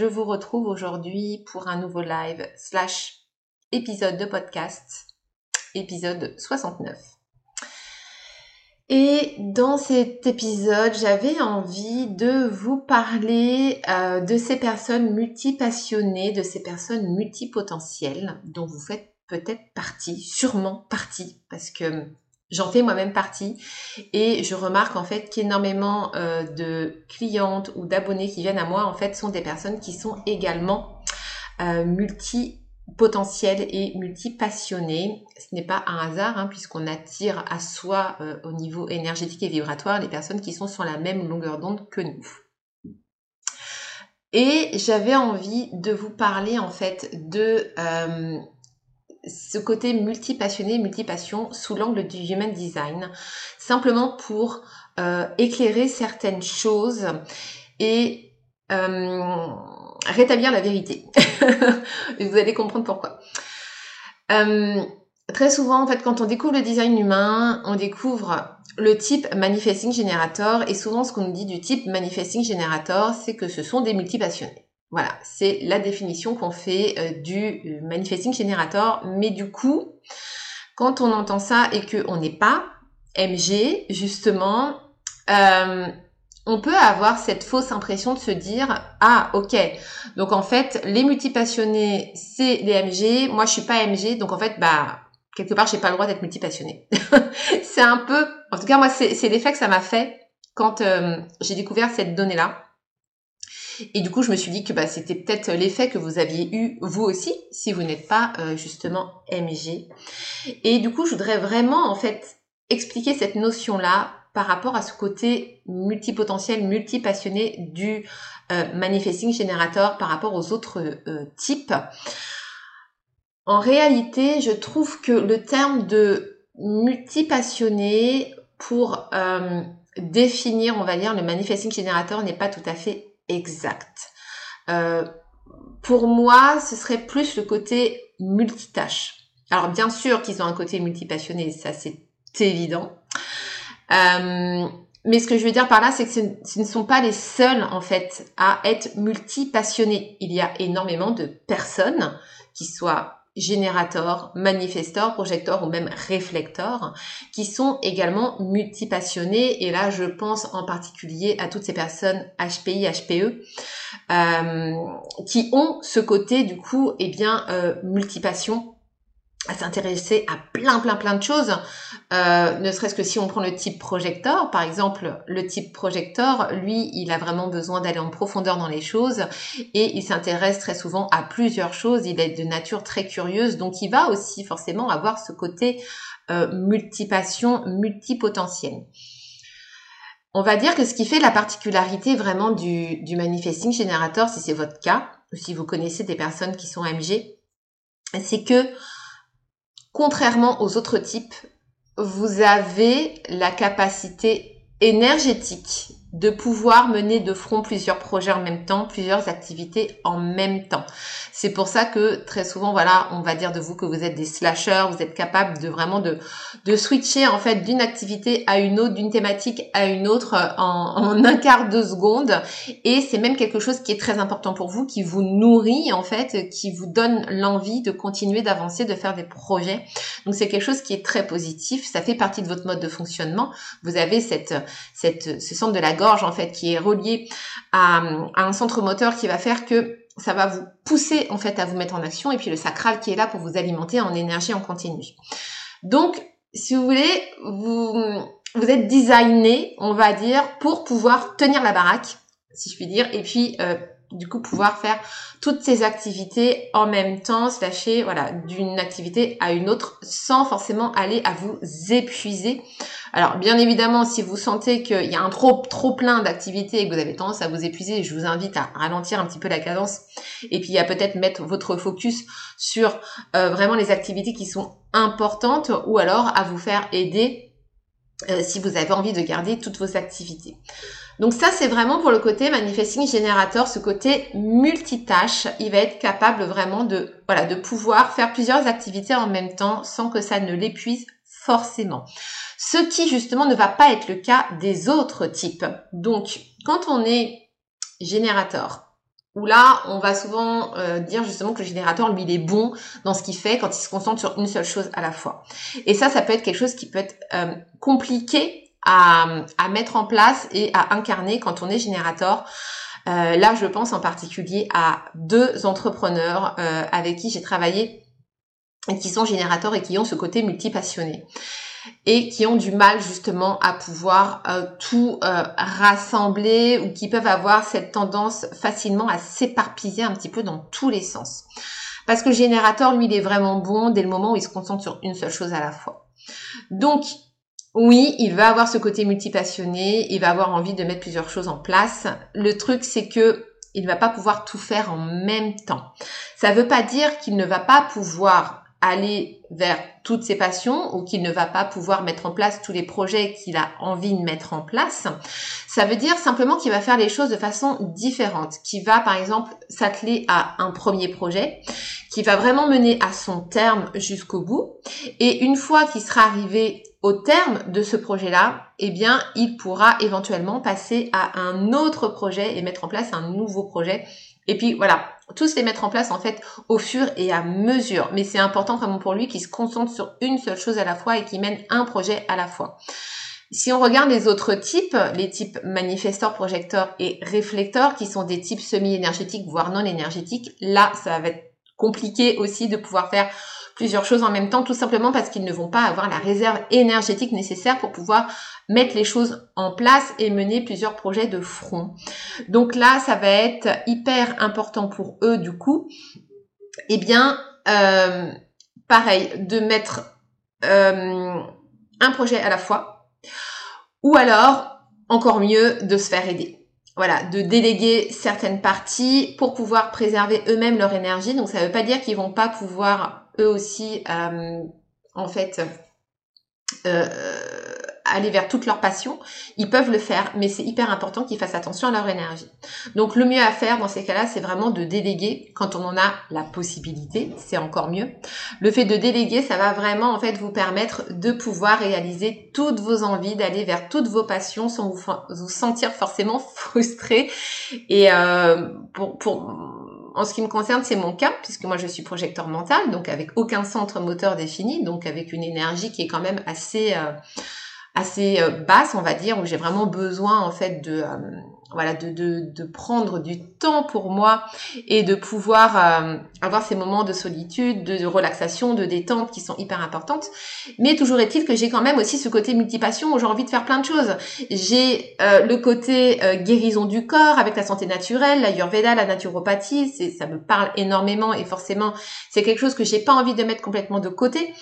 Je vous retrouve aujourd'hui pour un nouveau live slash épisode de podcast, épisode 69. Et dans cet épisode, j'avais envie de vous parler euh, de ces personnes multipassionnées, de ces personnes multipotentielles dont vous faites peut-être partie, sûrement partie, parce que J'en fais moi-même partie et je remarque en fait qu'énormément euh, de clientes ou d'abonnés qui viennent à moi en fait sont des personnes qui sont également euh, multipotentielles et multipassionnées. Ce n'est pas un hasard hein, puisqu'on attire à soi euh, au niveau énergétique et vibratoire les personnes qui sont sur la même longueur d'onde que nous. Et j'avais envie de vous parler en fait de ce côté multipassionné, multipassion sous l'angle du human design, simplement pour euh, éclairer certaines choses et euh, rétablir la vérité. Vous allez comprendre pourquoi. Euh, très souvent, en fait, quand on découvre le design humain, on découvre le type Manifesting Generator et souvent ce qu'on nous dit du type Manifesting Generator, c'est que ce sont des multipassionnés. Voilà, c'est la définition qu'on fait euh, du euh, manifesting generator. Mais du coup, quand on entend ça et qu'on n'est pas MG, justement, euh, on peut avoir cette fausse impression de se dire ah ok. Donc en fait les multipassionnés c'est les MG moi je suis pas MG donc en fait bah quelque part j'ai pas le droit d'être multipassionné c'est un peu en tout cas moi c'est l'effet que ça m'a fait quand j'ai découvert cette donnée là et du coup, je me suis dit que bah, c'était peut-être l'effet que vous aviez eu vous aussi, si vous n'êtes pas euh, justement MG. Et du coup, je voudrais vraiment en fait expliquer cette notion-là par rapport à ce côté multipotentiel, multipassionné du euh, manifesting generator par rapport aux autres euh, types. En réalité, je trouve que le terme de multipassionné pour définir, on va dire, le manifesting generator n'est pas tout à fait exact. Euh, pour moi, ce serait plus le côté multitâche. Alors bien sûr qu'ils ont un côté multipassionné, ça c'est évident. Euh, mais ce que je veux dire par là, c'est que ce, ce, ne sont pas les seuls en fait à être multipassionnés. Il y a énormément de personnes qui soient générateurs, manifestors, projecteurs ou même réflecteurs, qui sont également multipassionnés. Et là, je pense en particulier à toutes ces personnes HPI, HPE, euh, qui ont ce côté du coup, eh bien, euh, multipassion à s'intéresser à plein plein plein de choses, euh, ne serait-ce que si on prend le type projecteur, par exemple, le type projecteur, lui, il a vraiment besoin d'aller en profondeur dans les choses et il s'intéresse très souvent à plusieurs choses, il est de nature très curieuse, donc il va aussi forcément avoir ce côté euh, multipassion, multipotentiel. On va dire que ce qui fait la particularité vraiment du, du manifesting générateur, si c'est votre cas, ou si vous connaissez des personnes qui sont MG, c'est que contrairement aux autres types, vous avez la capacité énergétique de pouvoir mener de front plusieurs projets en même temps, plusieurs activités en même temps. C'est pour ça que très souvent, voilà, on va dire de vous que vous êtes des slashers, vous êtes capable de vraiment de, de switcher en fait d'une activité à une autre, d'une thématique à une autre en, en un quart de seconde. Et c'est même quelque chose qui est très important pour vous, qui vous nourrit en fait, qui vous donne l'envie de continuer d'avancer, de faire des projets. Donc c'est quelque chose qui est très positif. Ça fait partie de votre mode de fonctionnement. Vous avez cette, cette, ce centre de la gorge en fait qui est relié à, un centre moteur qui va faire que ça va vous pousser en fait à vous mettre en action et puis le sacral qui est là pour vous alimenter en énergie en continu. Donc, si vous voulez, vous, vous êtes designé, on va dire, pour pouvoir tenir la baraque, si je puis dire, et puis euh, du coup pouvoir faire toutes ces activités en même temps, se lâcher voilà d'une activité à une autre sans forcément aller à vous épuiser. Alors bien évidemment, si vous sentez qu'il y a un trop trop plein d'activités et que vous avez tendance à vous épuiser, je vous invite à ralentir un petit peu la cadence et puis à peut-être mettre votre focus sur euh, vraiment les activités qui sont importantes ou alors à vous faire aider euh, si vous avez envie de garder toutes vos activités. Donc ça, c'est vraiment pour le côté manifesting générateur, ce côté multitâche. Il va être capable vraiment de, voilà, de pouvoir faire plusieurs activités en même temps sans que ça ne l'épuise forcément. Ce qui justement ne va pas être le cas des autres types. Donc, quand on est générateur, où là, on va souvent euh, dire justement que le générateur, lui, il est bon dans ce qu'il fait quand il se concentre sur une seule chose à la fois. Et ça, ça peut être quelque chose qui peut être euh, compliqué à, mettre en place et à incarner quand on est générateur. Euh, là, je pense en particulier à deux entrepreneurs euh, avec qui j'ai travaillé et qui sont générateurs et qui ont ce côté multipassionné et qui ont du mal justement à pouvoir euh, tout rassembler ou qui peuvent avoir cette tendance facilement à s'éparpiller un petit peu dans tous les sens. Parce que le générateur, lui, il est vraiment bon dès le moment où il se concentre sur une seule chose à la fois. Donc, oui, il va avoir ce côté multipassionné, il va avoir envie de mettre plusieurs choses en place. Le truc, c'est que il ne va pas pouvoir tout faire en même temps. Ça ne veut pas dire qu'il ne va pas pouvoir aller vers toutes ses passions ou qu'il ne va pas pouvoir mettre en place tous les projets qu'il a envie de mettre en place. Ça veut dire simplement qu'il va faire les choses de façon différente, qu'il va par exemple s'atteler à un premier projet, qui va vraiment mener à son terme jusqu'au bout. Et une fois qu'il sera arrivé au terme de ce projet-là, eh bien, il pourra éventuellement passer à un autre projet et mettre en place un nouveau projet. Et puis voilà, tous les mettre en place en fait au fur et à mesure. Mais c'est important vraiment pour lui qu'il se concentre sur une seule chose à la fois et qu'il mène un projet à la fois. Si on regarde les autres types, les types manifesteurs, projecteurs et réflecteurs, qui sont des types semi-énergétiques, voire non énergétiques, là, ça va être compliqué aussi de pouvoir faire plusieurs choses en même temps, tout simplement parce qu'ils ne vont pas avoir la réserve énergétique nécessaire pour pouvoir mettre les choses en place et mener plusieurs projets de front. Donc là, ça va être hyper important pour eux du coup. Eh bien, euh, pareil, de mettre euh, un projet à la fois, ou alors, encore mieux, de se faire aider voilà, de déléguer certaines parties pour pouvoir préserver eux-mêmes leur énergie. Donc ça ne veut pas dire qu'ils vont pas pouvoir eux aussi, euh, en fait, euh, aller vers toute leur passion, ils peuvent le faire, mais c'est hyper important qu'ils fassent attention à leur énergie. Donc le mieux à faire dans ces cas-là, c'est vraiment de déléguer quand on en a la possibilité, c'est encore mieux. Le fait de déléguer, ça va vraiment en fait vous permettre de pouvoir réaliser toutes vos envies, d'aller vers toutes vos passions sans vous, sentir forcément frustré. Et euh, pour, pour en ce qui me concerne, c'est mon cas, puisque moi je suis projecteur mental, donc avec aucun centre moteur défini, donc avec une énergie qui est quand même assez euh, assez euh, basse, on va dire, où j'ai vraiment besoin en fait de euh, voilà de, de, prendre du temps pour moi et de pouvoir euh, avoir ces moments de solitude, de, relaxation, de détente qui sont hyper importantes. Mais toujours est-il que j'ai quand même aussi ce côté multipassion où j'ai envie de faire plein de choses. J'ai le côté guérison du corps avec la santé naturelle, la Yurveda, la naturopathie, ça me parle énormément et forcément c'est quelque chose que j'ai pas envie de mettre complètement de côté.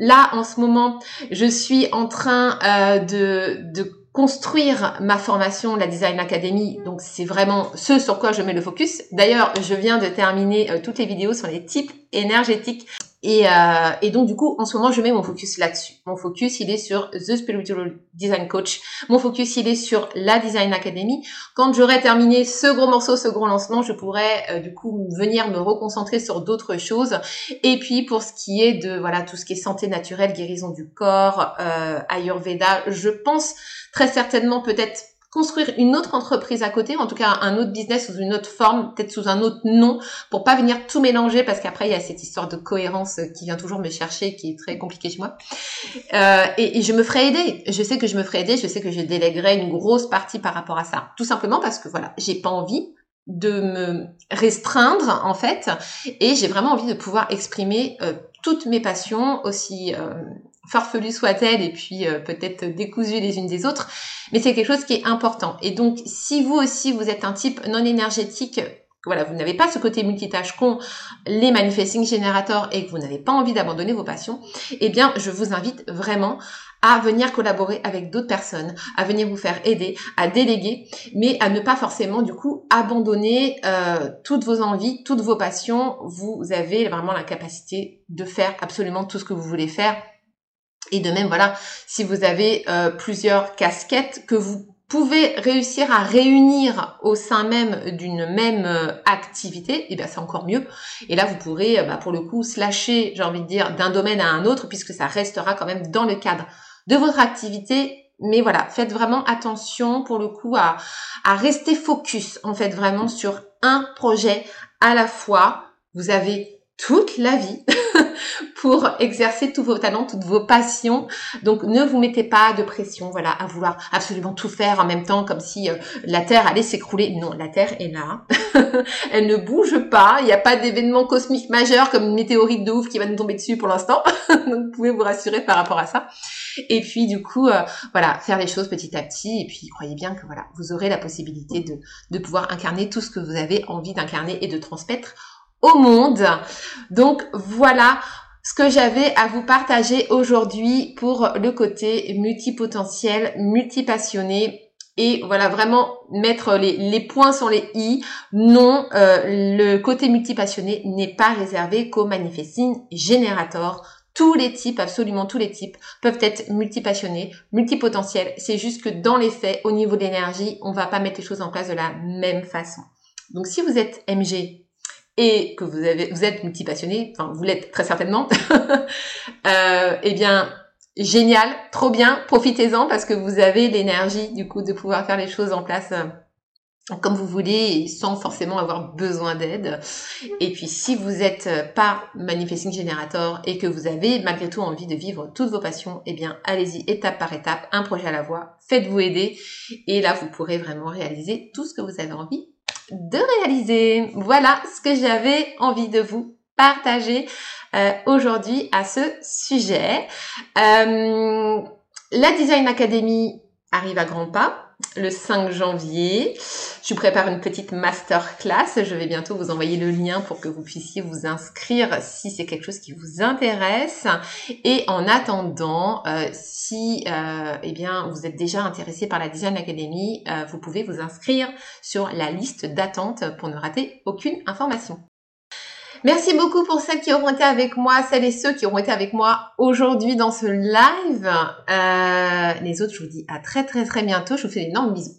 Là, en ce moment, je suis en train euh, de, de construire ma formation, la Design Academy. Donc, c'est vraiment ce sur quoi je mets le focus. D'ailleurs, je viens de terminer euh, toutes les vidéos sur les types énergétiques et, euh, et, donc du coup, en ce moment, je mets mon focus là-dessus. Mon focus, il est sur The Spiritual Design Coach. Mon focus, il est sur la Design Academy. Quand j'aurai terminé ce gros morceau, ce gros lancement, je pourrai euh, du coup venir me reconcentrer sur d'autres choses. Et puis pour ce qui est de voilà tout ce qui est santé naturelle, guérison du corps, euh, Ayurveda, je pense très certainement peut-être construire une autre entreprise à côté, en tout cas un autre business sous une autre forme, peut-être sous un autre nom, pour pas venir tout mélanger, parce qu'après il y a cette histoire de cohérence qui vient toujours me chercher, qui est très compliquée chez moi. Euh, et, je me ferai aider. Je sais que je me ferai aider. Je sais que je déléguerai une grosse partie par rapport à ça. Tout simplement parce que voilà, j'ai pas envie de me restreindre en fait, et j'ai vraiment envie de pouvoir exprimer euh, toutes mes passions aussi. Euh, farfelues soient-elles et puis euh, peut-être décousues les unes des autres, mais c'est quelque chose qui est important. Et donc, si vous aussi, vous êtes un type non énergétique, voilà, vous n'avez pas ce côté multitâche qu'ont les manifesting generators et que vous n'avez pas envie d'abandonner vos passions, eh bien, je vous invite vraiment à venir collaborer avec d'autres personnes, à venir vous faire aider, à déléguer, mais à ne pas forcément du coup abandonner euh, toutes vos envies, toutes vos passions. Vous avez vraiment la capacité de faire absolument tout ce que vous voulez faire et de même, voilà, si vous avez euh, plusieurs casquettes que vous pouvez réussir à réunir au sein même d'une même euh, activité, et eh bien c'est encore mieux. Et là, vous pourrez, euh, bah, pour le coup, slasher, j'ai envie de dire, d'un domaine à un autre, puisque ça restera quand même dans le cadre de votre activité. Mais voilà, faites vraiment attention pour le coup à, à rester focus, en fait, vraiment sur un projet à la fois. Vous avez toute la vie pour exercer tous vos talents, toutes vos passions. Donc ne vous mettez pas de pression, voilà, à vouloir absolument tout faire en même temps, comme si euh, la Terre allait s'écrouler. Non, la Terre est là, elle ne bouge pas. Il n'y a pas d'événement cosmique majeur comme une météorite de ouf qui va nous tomber dessus pour l'instant. Donc vous pouvez vous rassurer par rapport à ça. Et puis du coup, euh, voilà, faire les choses petit à petit. Et puis croyez bien que voilà, vous aurez la possibilité de, de pouvoir incarner tout ce que vous avez envie d'incarner et de transmettre au monde. Donc voilà ce que j'avais à vous partager aujourd'hui pour le côté multipotentiel, multipassionné et voilà vraiment mettre les, points sur les i. Non, euh, le côté multipassionné n'est pas réservé qu'aux manifesting générateurs. Tous les types, absolument tous les types, peuvent être multipassionnés, multipotentiels. C'est juste que dans les faits, au niveau de l'énergie, on va pas mettre les choses en place de la même façon. Donc si vous êtes MG, et que vous êtes multipassionné, enfin vous l'êtes très certainement, euh, eh bien génial, trop bien, profitez-en parce que vous avez l'énergie du coup de pouvoir faire les choses en place euh, comme vous voulez sans forcément avoir besoin d'aide. Et puis si vous êtes euh, pas manifesting generator et que vous avez malgré tout envie de vivre toutes vos passions, eh bien allez-y étape par étape, un projet à la fois, faites-vous aider et là vous pourrez vraiment réaliser tout ce que vous avez envie de réaliser. Voilà ce que j'avais envie de vous partager euh, aujourd'hui à ce sujet. Euh, la Design Academy arrive à grands pas le 5 janvier. Je prépare une petite masterclass. Je vais bientôt vous envoyer le lien pour que vous puissiez vous inscrire si c'est quelque chose qui vous intéresse. Et en attendant, euh, si euh, eh bien vous êtes déjà intéressé par la Design Academy, euh, vous pouvez vous inscrire sur la liste d'attente pour ne rater aucune information. Merci beaucoup pour celles qui auront été avec moi, celles et ceux qui auront été avec moi aujourd'hui dans ce live. Euh, les autres, je vous dis à très très très bientôt. Je vous fais d'énormes bisous.